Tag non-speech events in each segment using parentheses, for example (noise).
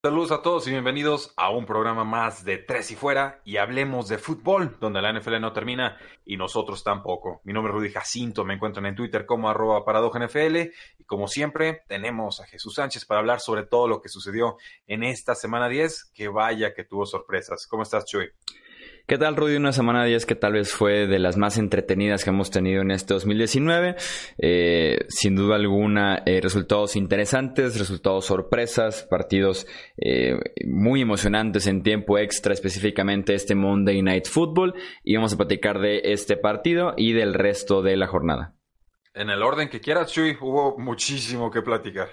Saludos a todos y bienvenidos a un programa más de Tres y Fuera y hablemos de fútbol, donde la NFL no termina y nosotros tampoco. Mi nombre es Rudy Jacinto, me encuentran en Twitter como arroba NFL y como siempre tenemos a Jesús Sánchez para hablar sobre todo lo que sucedió en esta semana 10, que vaya que tuvo sorpresas. ¿Cómo estás, Chuy? ¿Qué tal, Rudy? Una semana 10 que tal vez fue de las más entretenidas que hemos tenido en este 2019. Eh, sin duda alguna, eh, resultados interesantes, resultados sorpresas, partidos eh, muy emocionantes en tiempo extra, específicamente este Monday Night Football. Y vamos a platicar de este partido y del resto de la jornada. En el orden que quieras, Chuy, hubo muchísimo que platicar.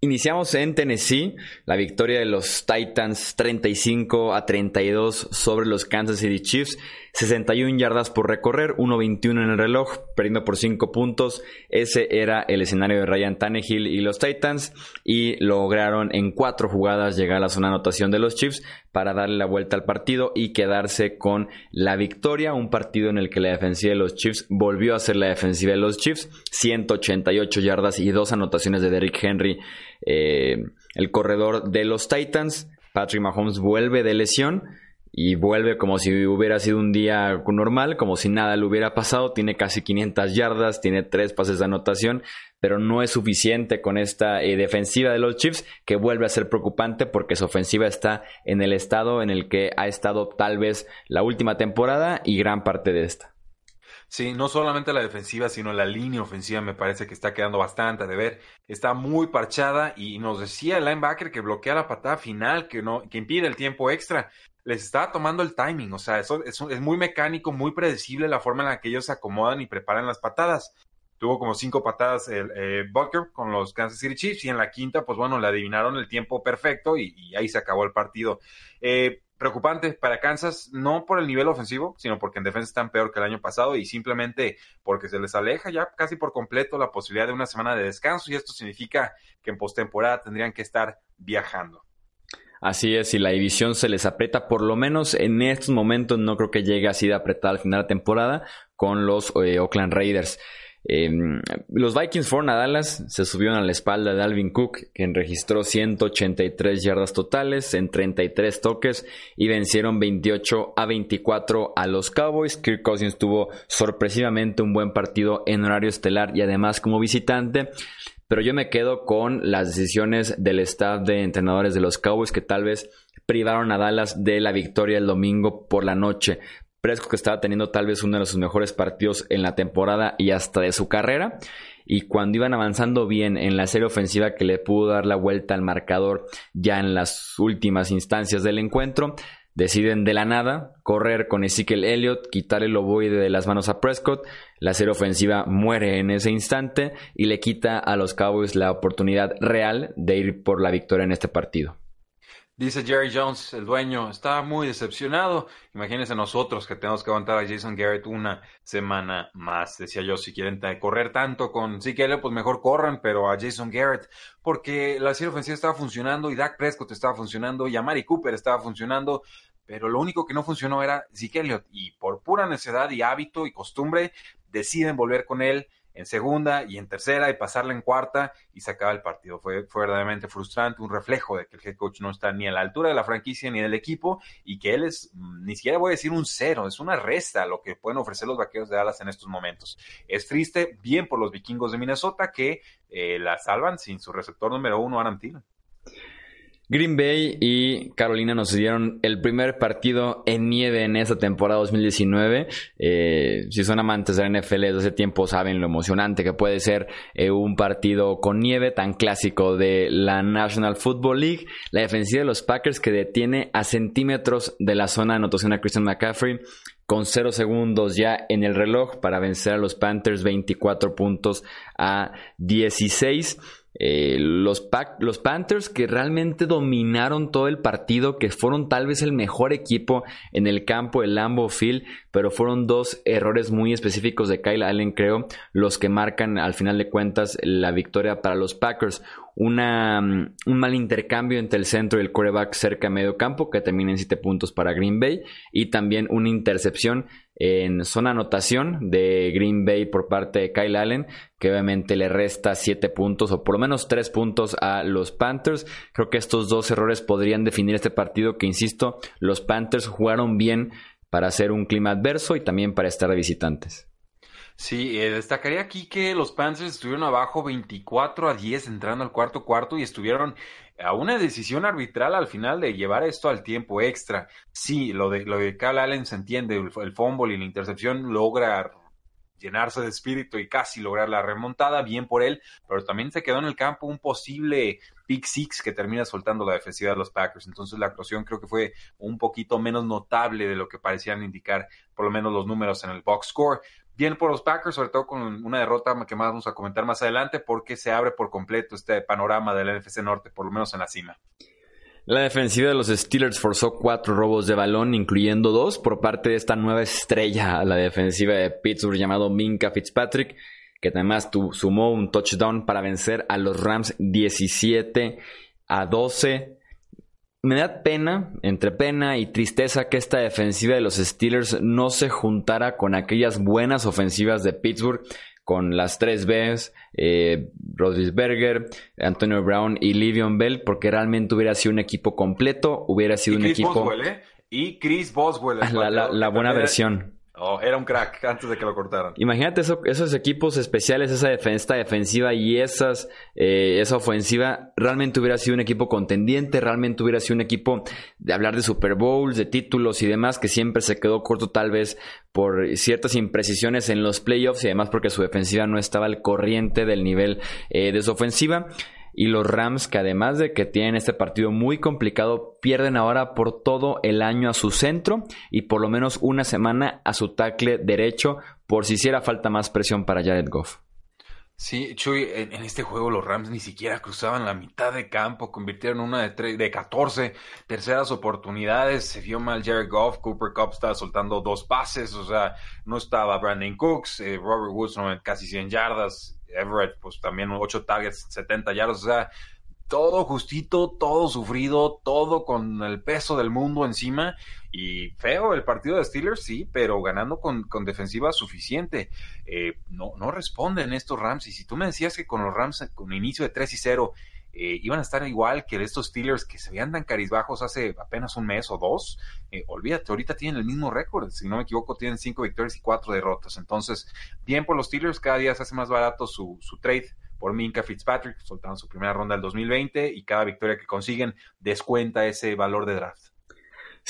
Iniciamos en Tennessee, la victoria de los Titans 35 a 32 sobre los Kansas City Chiefs. 61 yardas por recorrer, 1.21 en el reloj, perdiendo por 5 puntos. Ese era el escenario de Ryan Tannehill y los Titans y lograron en 4 jugadas llegar a la zona anotación de los Chiefs para darle la vuelta al partido y quedarse con la victoria. Un partido en el que la defensiva de los Chiefs volvió a ser la defensiva de los Chiefs. 188 yardas y 2 anotaciones de Derrick Henry, eh, el corredor de los Titans. Patrick Mahomes vuelve de lesión y vuelve como si hubiera sido un día normal, como si nada le hubiera pasado. Tiene casi 500 yardas, tiene tres pases de anotación, pero no es suficiente con esta eh, defensiva de los Chiefs que vuelve a ser preocupante porque su ofensiva está en el estado en el que ha estado tal vez la última temporada y gran parte de esta. Sí, no solamente la defensiva, sino la línea ofensiva me parece que está quedando bastante de ver. Está muy parchada y nos decía el linebacker que bloquea la patada final, que no, que impide el tiempo extra les está tomando el timing, o sea, eso es, muy mecánico, muy predecible la forma en la que ellos se acomodan y preparan las patadas. Tuvo como cinco patadas el eh, Bucker con los Kansas City Chiefs y en la quinta, pues bueno, le adivinaron el tiempo perfecto y, ahí se acabó el partido. Eh, preocupante para Kansas, no por el nivel ofensivo, sino porque en defensa están peor que el año pasado y simplemente porque se les aleja ya casi por completo la posibilidad de una semana de descanso y esto significa que en postemporada tendrían que estar viajando. Así es, si la división se les aprieta, por lo menos en estos momentos no creo que llegue así de apretada al final de la temporada con los eh, Oakland Raiders. Em, los Vikings fueron a Dallas, se subieron a la espalda de Alvin Cook, quien registró 183 yardas totales en 33 toques y vencieron 28 a 24 a los Cowboys. Kirk Cousins tuvo sorpresivamente un buen partido en horario estelar y además como visitante. Pero yo me quedo con las decisiones del staff de entrenadores de los Cowboys que tal vez privaron a Dallas de la victoria el domingo por la noche. Prescott que estaba teniendo tal vez uno de sus mejores partidos en la temporada y hasta de su carrera. Y cuando iban avanzando bien en la serie ofensiva que le pudo dar la vuelta al marcador ya en las últimas instancias del encuentro, Deciden de la nada correr con Ezekiel Elliott, quitar el ovoide de las manos a Prescott. La serie ofensiva muere en ese instante y le quita a los Cowboys la oportunidad real de ir por la victoria en este partido. Dice Jerry Jones, el dueño, está muy decepcionado. Imagínense nosotros que tenemos que aguantar a Jason Garrett una semana más. Decía yo, si quieren correr tanto con Zeke pues mejor corran, pero a Jason Garrett, porque la serie ofensiva estaba funcionando y Dak Prescott estaba funcionando y a Mari Cooper estaba funcionando, pero lo único que no funcionó era Zeke Elliott. Y por pura necedad y hábito y costumbre, deciden volver con él en segunda y en tercera y pasarla en cuarta y se acaba el partido. Fue, verdaderamente frustrante, un reflejo de que el head coach no está ni a la altura de la franquicia ni del equipo y que él es, mm, ni siquiera voy a decir un cero, es una resta lo que pueden ofrecer los vaqueros de Dallas en estos momentos. Es triste, bien por los vikingos de Minnesota que eh, la salvan sin su receptor número uno, Adam. Green Bay y Carolina nos dieron el primer partido en nieve en esta temporada 2019. Eh, si son amantes de la NFL desde hace tiempo saben lo emocionante que puede ser eh, un partido con nieve tan clásico de la National Football League. La defensiva de los Packers que detiene a centímetros de la zona de anotación a Christian McCaffrey con 0 segundos ya en el reloj para vencer a los Panthers 24 puntos a 16. Eh, los, los Panthers que realmente dominaron todo el partido, que fueron tal vez el mejor equipo en el campo, el Lambeau Field, pero fueron dos errores muy específicos de Kyle Allen, creo, los que marcan al final de cuentas la victoria para los Packers. Una, mm, un mal intercambio entre el centro y el quarterback cerca de medio campo, que termina en 7 puntos para Green Bay, y también una intercepción en zona anotación de Green Bay por parte de Kyle Allen, que obviamente le resta 7 puntos o por lo menos 3 puntos a los Panthers. Creo que estos dos errores podrían definir este partido que, insisto, los Panthers jugaron bien para hacer un clima adverso y también para estar visitantes. Sí, eh, destacaría aquí que los Panthers estuvieron abajo 24 a 10 entrando al cuarto cuarto y estuvieron a una decisión arbitral al final de llevar esto al tiempo extra. Sí, lo de, lo de Cal Allen se entiende, el, el fumble y la intercepción logra llenarse de espíritu y casi lograr la remontada, bien por él, pero también se quedó en el campo un posible pick six que termina soltando la defensiva de los Packers. Entonces la actuación creo que fue un poquito menos notable de lo que parecían indicar por lo menos los números en el box score. Bien por los Packers, sobre todo con una derrota que más vamos a comentar más adelante, porque se abre por completo este panorama del NFC Norte, por lo menos en la cima. La defensiva de los Steelers forzó cuatro robos de balón, incluyendo dos por parte de esta nueva estrella la defensiva de Pittsburgh llamado Minka Fitzpatrick, que además sumó un touchdown para vencer a los Rams 17 a 12. Me da pena, entre pena y tristeza, que esta defensiva de los Steelers no se juntara con aquellas buenas ofensivas de Pittsburgh con las tres Bs, eh, Rodríguez Antonio Brown y Livion Bell, porque realmente hubiera sido un equipo completo, hubiera sido un equipo... Boswell, ¿eh? Y Chris Boswell. (laughs) la buena versión. Oh, era un crack antes de que lo cortaran. Imagínate esos equipos especiales, esa defensa defensiva y esas, eh, esa ofensiva, realmente hubiera sido un equipo contendiente, realmente hubiera sido un equipo de hablar de Super Bowls, de títulos y demás, que siempre se quedó corto tal vez por ciertas imprecisiones en los playoffs y además porque su defensiva no estaba al corriente del nivel eh, de su ofensiva y los Rams que además de que tienen este partido muy complicado, pierden ahora por todo el año a su centro y por lo menos una semana a su tackle derecho por si hiciera falta más presión para Jared Goff. Sí, Chuy, en, este juego los Rams ni siquiera cruzaban la mitad de campo, convirtieron una de, de 14 terceras oportunidades, se vio mal Jared Goff, Cooper Cup estaba soltando dos pases, o sea, no estaba Brandon Cooks, eh, Robert Woods casi 100 yardas, Everett, pues también 8 targets, 70 yardas, o sea, todo justito, todo sufrido, todo con el peso del mundo encima. Y feo el partido de Steelers, sí, pero ganando con, con defensiva suficiente. Eh, no, no responden estos Rams. Y si tú me decías que con los Rams, con inicio de 3 y 0, eh, iban a estar igual que estos Steelers que se veían tan carizbajos hace apenas un mes o dos, eh, olvídate, ahorita tienen el mismo récord, si no me equivoco, tienen cinco victorias y cuatro derrotas. Entonces, bien por los Steelers, cada día se hace más barato su, su trade por Minka Fitzpatrick, soltaron su primera ronda del 2020 y cada victoria que consiguen descuenta ese valor de draft.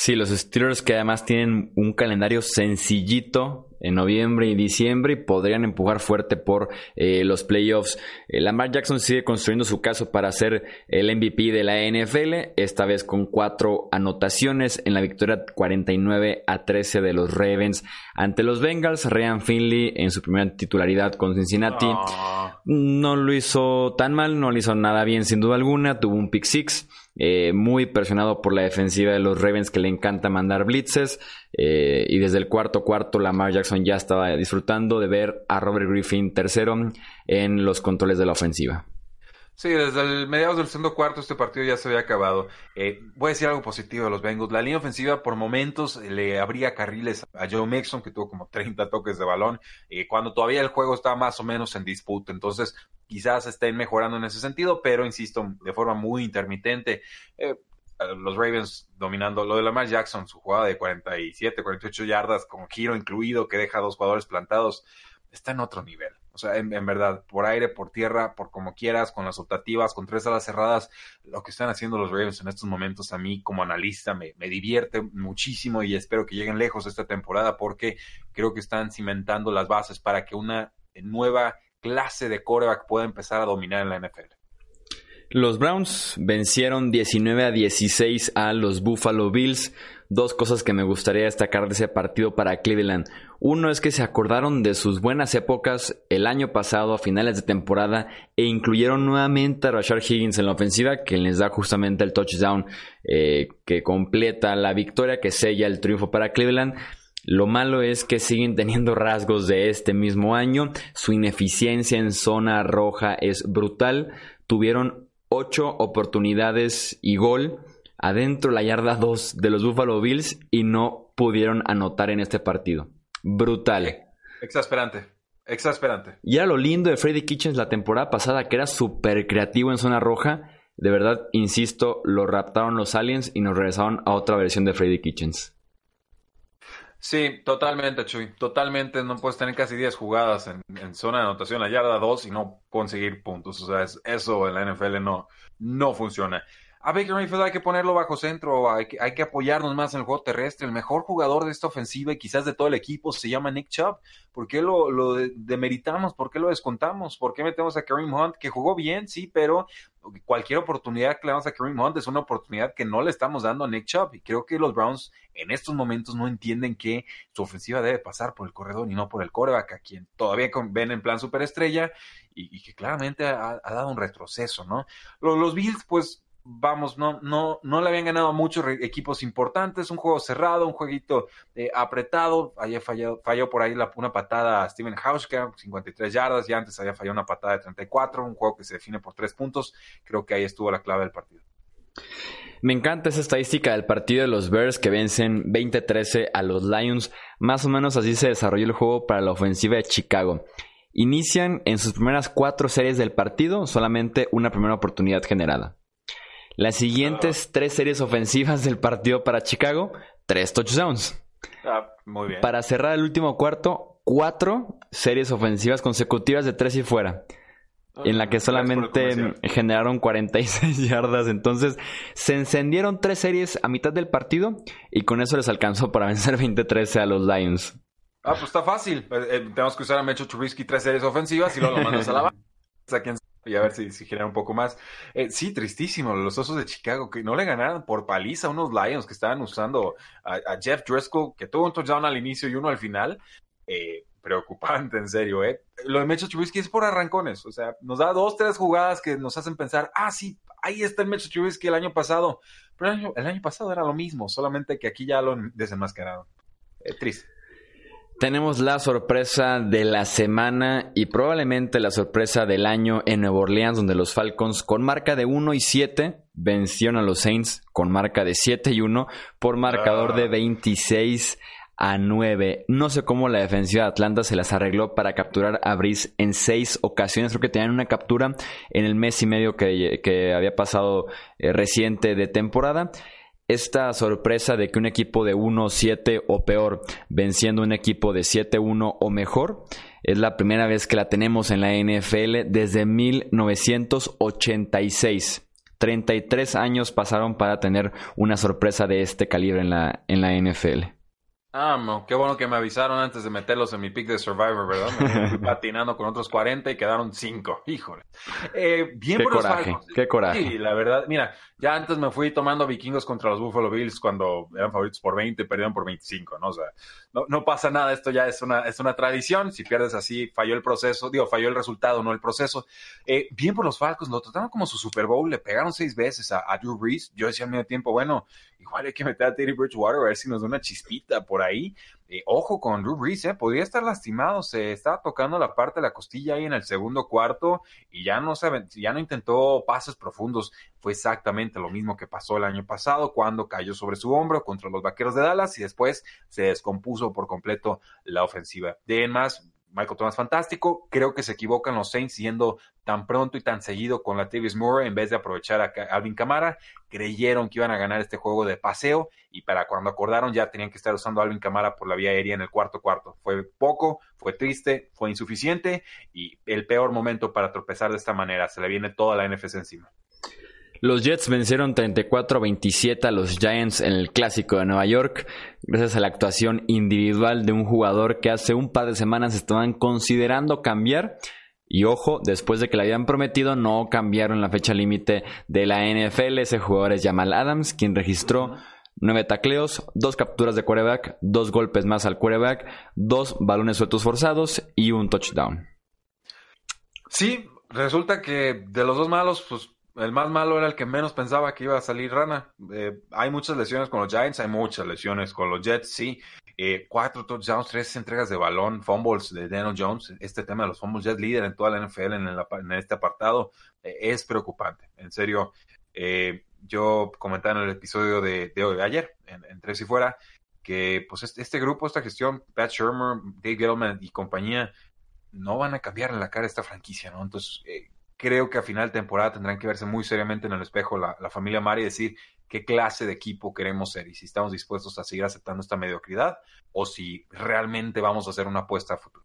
Sí, los Steelers que además tienen un calendario sencillito en noviembre y diciembre y podrían empujar fuerte por eh, los playoffs. Eh, Lamar Jackson sigue construyendo su caso para ser el MVP de la NFL, esta vez con cuatro anotaciones en la victoria 49 a 13 de los Ravens ante los Bengals. Ryan Finley en su primera titularidad con Cincinnati ah. no lo hizo tan mal, no lo hizo nada bien sin duda alguna, tuvo un pick six. Eh, muy presionado por la defensiva de los Ravens que le encanta mandar blitzes. Eh, y desde el cuarto cuarto, Lamar Jackson ya estaba disfrutando de ver a Robert Griffin tercero en los controles de la ofensiva. Sí, desde el mediados del segundo cuarto este partido ya se había acabado. Eh, voy a decir algo positivo de los Bengals. La línea ofensiva por momentos le abría carriles a Joe Mixon, que tuvo como 30 toques de balón, cuando todavía el juego estaba más o menos en disputa. Entonces, quizás estén mejorando en ese sentido, pero insisto, de forma muy intermitente. Eh, los Ravens dominando lo de Lamar Jackson, su jugada de 47, 48 yardas con giro incluido que deja a dos jugadores plantados, está en otro nivel. O sea, en, verdad, por aire, por tierra, por como quieras, con las optativas, con tres alas cerradas, lo que están haciendo los Ravens en estos momentos a mí como analista me, me divierte muchísimo y espero que lleguen lejos esta temporada porque creo que están cimentando las bases para que una nueva clase de coreback pueda empezar a dominar en la NFL. Los Browns vencieron 19 a 16 a los Buffalo Bills. Dos cosas que me gustaría destacar de ese partido para Cleveland. Uno es que se acordaron de sus buenas épocas el año pasado a finales de temporada e incluyeron nuevamente a Rashard Higgins en la ofensiva que les da justamente el touchdown eh, que completa la victoria que sella el triunfo para Cleveland. Lo malo es que siguen teniendo rasgos de este mismo año. Su ineficiencia en zona roja es brutal. Tuvieron ocho oportunidades y gol adentro la yarda 2 de los Buffalo Bills y no pudieron anotar en este partido. Brutal. Exasperante. Exasperante. Y era lo lindo de Freddy Kitchens la temporada pasada, que era súper creativo en zona roja. De verdad, insisto, lo raptaron los aliens y nos regresaron a otra versión de Freddy Kitchens. Sí, totalmente, Chuy. Totalmente. No puedes tener casi 10 jugadas en, zona de anotación, la yarda 2 y no conseguir puntos. O sea, eso en la NFL no, no funciona. A Baker Mayfield hay que ponerlo bajo centro, hay que, apoyarnos más en el juego terrestre. El mejor jugador de esta ofensiva y quizás de todo el equipo se llama Nick Chubb. ¿Por qué lo, demeritamos? ¿Por qué lo descontamos? ¿Por qué metemos a Kareem Hunt, que jugó bien, sí, pero cualquier oportunidad que le damos a Kareem Hunt es una oportunidad que no le estamos dando a Nick Chubb. Y creo que los Browns en estos momentos no entienden que su ofensiva debe pasar por el corredor y no por el coreback, a quien todavía ven en plan superestrella y, y que claramente ha, dado un retroceso, ¿no? Los, los Bills, pues vamos, no, no, no le habían ganado a muchos equipos importantes, un juego cerrado, un jueguito eh, apretado, había fallado, falló por ahí una patada a Steven Hauschka, 53 yardas, y antes había fallado una patada de 34, un juego que se define por tres puntos, creo que ahí estuvo la clave del partido. Me encanta esa estadística del partido de los Bears que vencen 20-13 a los Lions. Más o menos así se desarrolló el juego para la ofensiva de Chicago. Inician en sus primeras cuatro series del partido solamente una primera oportunidad generada. Las siguientes tres series ofensivas del partido para Chicago, tres touchdowns. Ah, muy bien. Para cerrar el último cuarto, cuatro series ofensivas consecutivas de tres y fuera. en la que solamente generaron 46 (laughs) yardas. Entonces, se encendieron tres series a mitad del partido y con eso les alcanzó para vencer (laughs) 20-13 a los Lions. Ah, pues está fácil. Eh, eh, tenemos que usar a Mecho Trubisky tres series ofensivas y luego lo mandas a la (laughs) banda y a ver si, si genera un poco más. Eh, sí, tristísimo, los Osos de Chicago, que no le ganaron por paliza a unos Lions que estaban usando a, Jeff Driscoll, que tuvo un touchdown al inicio y uno al final. Eh, preocupante, en serio, ¿eh? Lo de Mecho Trubisky es por arrancones, o sea, nos da dos, tres jugadas que nos hacen pensar, ah, sí, ahí está el Mecho Trubisky el año pasado, pero el año, el año pasado era lo mismo, solamente que aquí ya lo desenmascararon. Eh, triste. Tenemos la sorpresa de la semana y probablemente la sorpresa del año en Nueva Orleans, donde los Falcons con marca de 1 y 7 vencieron a los Saints con marca de 7 y 1 por marcador de 26 a 9. No sé cómo la defensiva de Atlanta se las arregló para capturar a Brice en seis ocasiones. Creo que tenían una captura en el mes y medio que, había pasado eh, reciente de temporada esta sorpresa de que un equipo de 1-7 o peor venciendo un equipo de 7-1 o mejor es la primera vez que la tenemos en la NFL desde 1986. 33 años pasaron para tener una sorpresa de este calibre en la, en la NFL. Ah, qué bueno que me avisaron antes de meterlos en mi pick de Survivor, ¿verdad? Me (laughs) fui patinando con otros 40 y quedaron 5. Híjole. Eh, bien qué coraje, qué coraje. Sí, la verdad, mira, ya antes me fui tomando vikingos contra los Buffalo Bills cuando eran favoritos por 20 y perdieron por 25, ¿no? O sea, no, no, pasa nada, esto ya es una, es una tradición. Si pierdes así, falló el proceso, digo, falló el resultado, no el proceso. Eh, bien por los Falcons, lo trataron como su Super Bowl, le pegaron seis veces a, a Drew Brees. Yo decía al medio tiempo, bueno, igual hay que meter a Teddy Bridgewater a ver si nos da una chispita por ahí. Eh, ojo con Drew Brees, eh, podría estar lastimado, se estaba tocando la parte de la costilla ahí en el segundo cuarto y ya no, se, ya no intentó pases profundos. Fue exactamente lo mismo que pasó el año pasado cuando cayó sobre su hombro contra los Vaqueros de Dallas y después se descompuso por completo la ofensiva. De más, Michael Thomas fantástico. Creo que se equivocan los Saints yendo tan pronto y tan seguido con la Tavis Moore en vez de aprovechar a Alvin Camara. Creyeron que iban a ganar este juego de paseo y para cuando acordaron ya tenían que estar usando Alvin Camara por la vía aérea en el cuarto cuarto. Fue poco, fue triste, fue insuficiente y el peor momento para tropezar de esta manera. Se le viene toda la NFC encima. Los Jets vencieron 34-27 a los Giants en el Clásico de Nueva York, gracias a la actuación individual de un jugador que hace un par de semanas estaban considerando cambiar Y ojo, después de que le habían prometido, no cambiaron la fecha límite de la NFL. Ese jugador es Jamal Adams, quien registró nueve tacleos, dos capturas de quarterback, dos golpes más al quarterback, dos balones sueltos forzados y un touchdown. Sí, resulta que de los dos malos, pues el más malo era el que menos pensaba que iba a salir rana. Eh, hay muchas lesiones con los Giants, hay muchas lesiones con los Jets, sí. Eh, cuatro touchdowns, tres entregas de balón, fumbles de Daniel Jones. Este tema de los fumbles ya líder en toda la NFL en, este apartado. Eh, es preocupante. En serio, eh, yo comentaba en el episodio de, hoy, de ayer, en, Tres y Fuera, que pues este, este, grupo, esta gestión, Pat Shermer, Dave Gettleman y compañía, no van a cambiar en la cara esta franquicia, ¿no? Entonces, creo que a final de temporada tendrán que verse muy seriamente en el espejo la, la familia Mari y decir, qué clase de equipo queremos ser y si estamos dispuestos a seguir aceptando esta mediocridad o si realmente vamos a hacer una apuesta a futuro.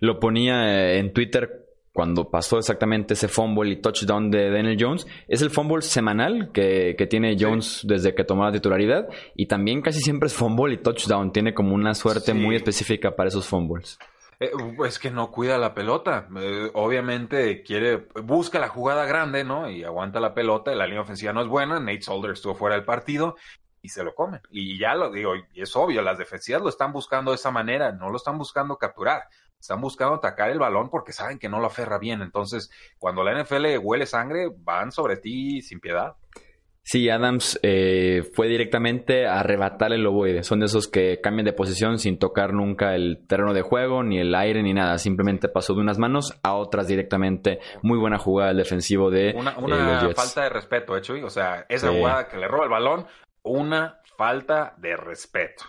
Lo ponía eh, en Twitter cuando pasó exactamente ese fumble y touchdown de Daniel Jones. Es el fumble semanal que, tiene Jones desde que tomó la titularidad y también casi siempre es fumble y touchdown. Tiene como una suerte muy específica para esos fumbles. Eh, es que no cuida la pelota. Eh, obviamente quiere, busca la jugada grande, ¿no? Y aguanta la pelota. La línea ofensiva no es buena. Nate Solder estuvo fuera del partido y se lo comen. Y ya lo digo, y es obvio, las defensivas lo están buscando de esa manera, no lo están buscando capturar. Están buscando atacar el balón porque saben que no lo aferra bien. Entonces, cuando la NFL huele sangre, van sobre ti sin piedad. Sí, Adams eh, fue directamente a arrebatar el ovoide. Son de esos que cambian de posición sin tocar nunca el terreno de juego, ni el aire, ni nada. Simplemente pasó de unas manos a otras directamente. Muy buena jugada el defensivo de Una, eh, una falta de respeto, hecho, ¿eh, O sea, esa jugada que le roba el balón, una falta de respeto.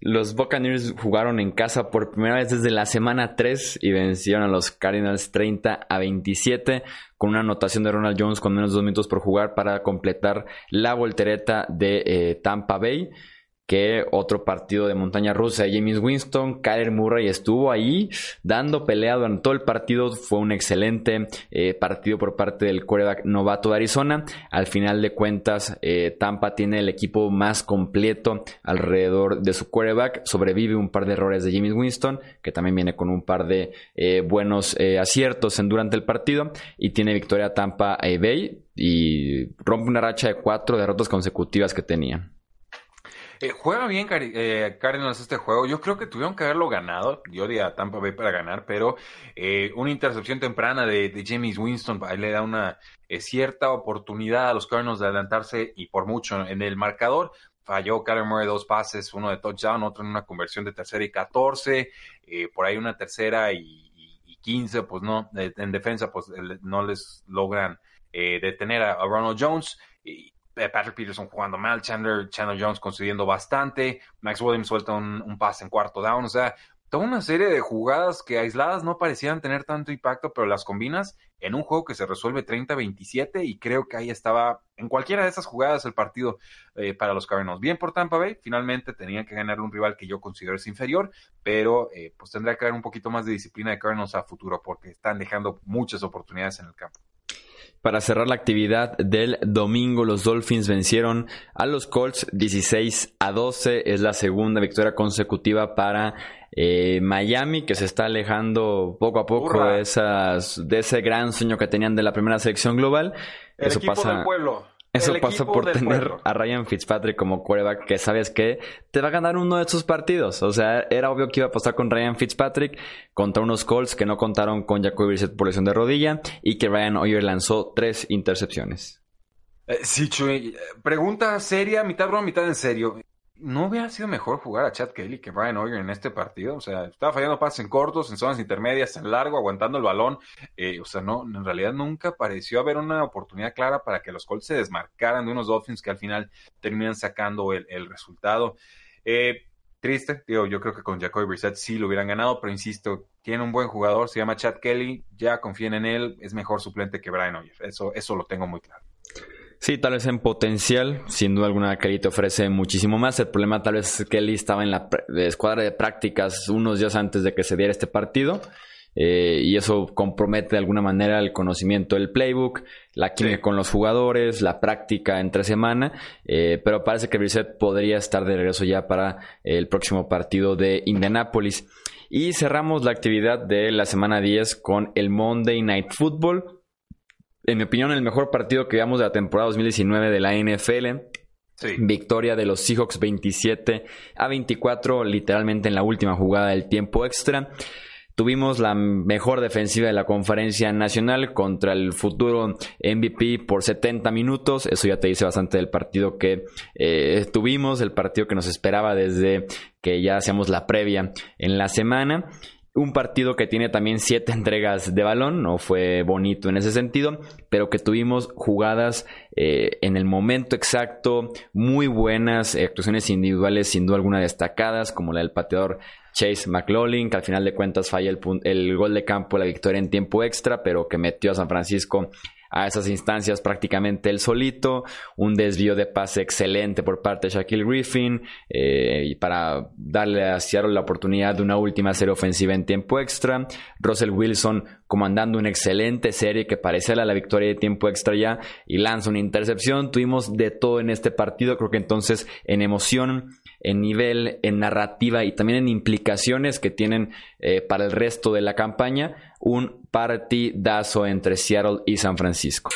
Los Buccaneers jugaron en casa por primera vez desde la semana 3 y vencieron a los Cardinals 30 a 27 con una anotación de Ronald Jones con menos de dos minutos por jugar para completar la voltereta de eh, Tampa Bay que otro partido de montaña rusa James Winston. Kyler Murray estuvo ahí dando pelea durante todo el partido. Fue un excelente eh, partido por parte del quarterback novato de Arizona. Al final de cuentas, eh, Tampa tiene el equipo más completo alrededor de su quarterback. Sobrevive un par de errores de James Winston, que también viene con un par de eh, buenos aciertos en, durante el partido. Y tiene victoria Tampa Bay y rompe una racha de cuatro derrotas consecutivas que tenía. Eh, juega bien eh, Cardinals este juego. Yo creo que tuvieron que haberlo ganado. Yo diría a Tampa Bay para ganar, pero eh, una intercepción temprana de, de, James Winston le da una cierta oportunidad a los Cardinals de adelantarse y por mucho en el marcador. Falló Kyler Murray dos pases, uno de touchdown, otro en una conversión de tercera y 14. por ahí una tercera y, y 15, pues no, en defensa, pues no les logran detener a, a Ronald Jones. Y, eh, Patrick Peterson jugando mal, Chandler, Chandler Jones concediendo bastante, Max Williams suelta un, un pase en cuarto down, o sea, toda una serie de jugadas que aisladas no parecían tener tanto impacto, pero las combinas en un juego que se resuelve 30-27 y creo que ahí estaba en cualquiera de esas jugadas el partido eh, para los Cardinals. Bien por Tampa Bay, finalmente tenían que ganar un rival que yo considero es inferior, pero eh, pues tendría que haber un poquito más de disciplina de Cardinals a futuro porque están dejando muchas oportunidades en el campo. Para cerrar la actividad del domingo, los Dolphins vencieron a los Colts 16 a 12. Es la segunda victoria consecutiva para eh, Miami, que se está alejando poco a poco de, esas, de ese gran sueño que tenían de la primera selección global. Eso pasa. pueblo. Eso pasa por tener a Ryan Fitzpatrick como quarterback que sabes que te va a ganar uno de esos partidos. O sea, era obvio que iba a pasar con Ryan Fitzpatrick contra unos Colts que no contaron con Jacoby Brissett por lesión de rodilla y que Ryan Hoyer lanzó tres intercepciones. Eh, sí, Chuy. Pregunta seria, mitad broma, mitad en serio. ¿No hubiera sido mejor jugar a Chad Kelly que Brian Hoyer en este partido? O sea, estaba fallando pases en cortos, en zonas intermedias, en largo, aguantando el balón. Eh, o sea, no, en realidad nunca pareció haber una oportunidad clara para que los Colts se desmarcaran de unos Dolphins que al final terminan sacando el, resultado. Eh, triste, digo, yo creo que con Jacoby Brissett sí lo hubieran ganado, pero insisto, tiene un buen jugador, se llama Chad Kelly, ya confíen en él, es mejor suplente que Brian Hoyer, eso, eso lo tengo muy claro. Sí, tal vez en potencial, sin duda alguna Kelly te ofrece muchísimo más. El problema tal vez es que Kelly estaba en la escuadra de prácticas unos días antes de que se diera este partido. Eh, y eso compromete de alguna manera el conocimiento del playbook, la química con los jugadores, la práctica entre semana, eh, pero parece que Brissett podría estar de regreso ya para el próximo partido de Indianapolis. Y cerramos la actividad de la semana 10 con el Monday Night Football. En mi opinión, el mejor partido que veamos de la temporada 2019 de la NFL. Victoria de los Seahawks 27 a 24, literalmente en la última jugada del tiempo extra. Tuvimos la mejor defensiva de la conferencia nacional contra el futuro MVP por 70 minutos. Eso ya te dice bastante del partido que eh, tuvimos, el partido que nos esperaba desde que ya hacíamos la previa en la semana. Un partido que tiene también siete entregas de balón, no fue bonito en ese sentido, pero que tuvimos jugadas eh, en el momento exacto, muy buenas, actuaciones individuales sin duda alguna destacadas, como la del pateador Chase McLaughlin, que al final de cuentas falla el, el gol de campo, la victoria en tiempo extra, pero que metió a San Francisco a esas instancias prácticamente él solito, un desvío de pase excelente por parte de Shaquille Griffin eh, para darle a Seattle la oportunidad de una última serie ofensiva en tiempo extra, Russell Wilson comandando una excelente serie que parecía la victoria de tiempo extra ya y lanza una intercepción, tuvimos de todo en este partido, creo que entonces en emoción en nivel, en narrativa y también en implicaciones que tienen eh, para el resto de la campaña, un partidazo entre Seattle y San Francisco.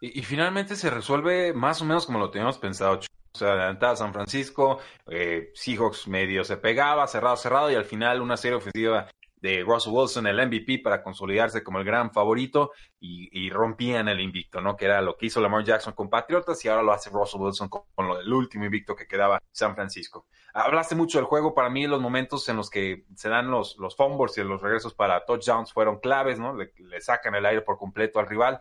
Y, finalmente se resuelve más o menos como lo teníamos pensado. O adelantaba San Francisco, eh, Seahawks medio se pegaba, cerrado, cerrado, y al final una serie ofensiva de Russell Wilson, el MVP, para consolidarse como el gran favorito y, rompían el invicto, ¿no? Que era lo que hizo Lamar Jackson con Patriotas y ahora lo hace Russell Wilson con, lo del último invicto que quedaba San Francisco. Hablaste mucho del juego, para mí los momentos en los que se dan los, los fumbles y los regresos para touchdowns fueron claves, ¿no? Le, sacan el aire por completo al rival,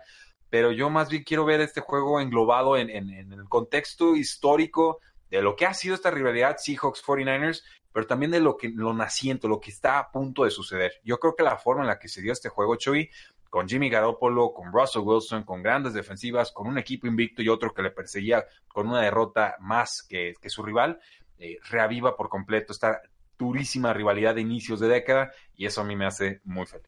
pero yo más bien quiero ver este juego englobado en, en el contexto histórico de lo que ha sido esta rivalidad Seahawks 49ers pero también de lo que lo naciente, lo que está a punto de suceder. Yo creo que la forma en la que se dio este juego, Chuy, con Jimmy Garoppolo, con Russell Wilson, con grandes defensivas, con un equipo invicto y otro que le perseguía con una derrota más que, su rival, eh, reaviva por completo esta durísima rivalidad de inicios de década y eso a mí me hace muy feliz.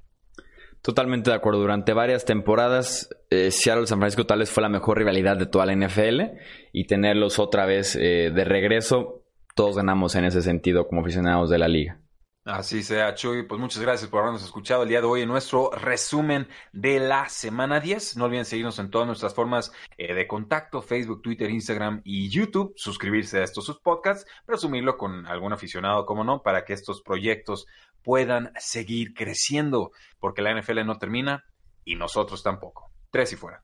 Totalmente de acuerdo. Durante varias temporadas, eh, Seattle-San Francisco tal vez fue la mejor rivalidad de toda la NFL y tenerlos otra vez eh, de regreso todos ganamos en ese sentido como aficionados de la liga. Así sea, Chuy. Pues muchas gracias por habernos escuchado el día de hoy en nuestro resumen de la semana 10. No olviden seguirnos en todas nuestras formas eh, de contacto, Facebook, Twitter, Instagram y YouTube. Suscribirse a estos sus podcasts, presumirlo con algún aficionado, como no, para que estos proyectos puedan seguir creciendo, porque la NFL no termina y nosotros tampoco. Tres y fuera.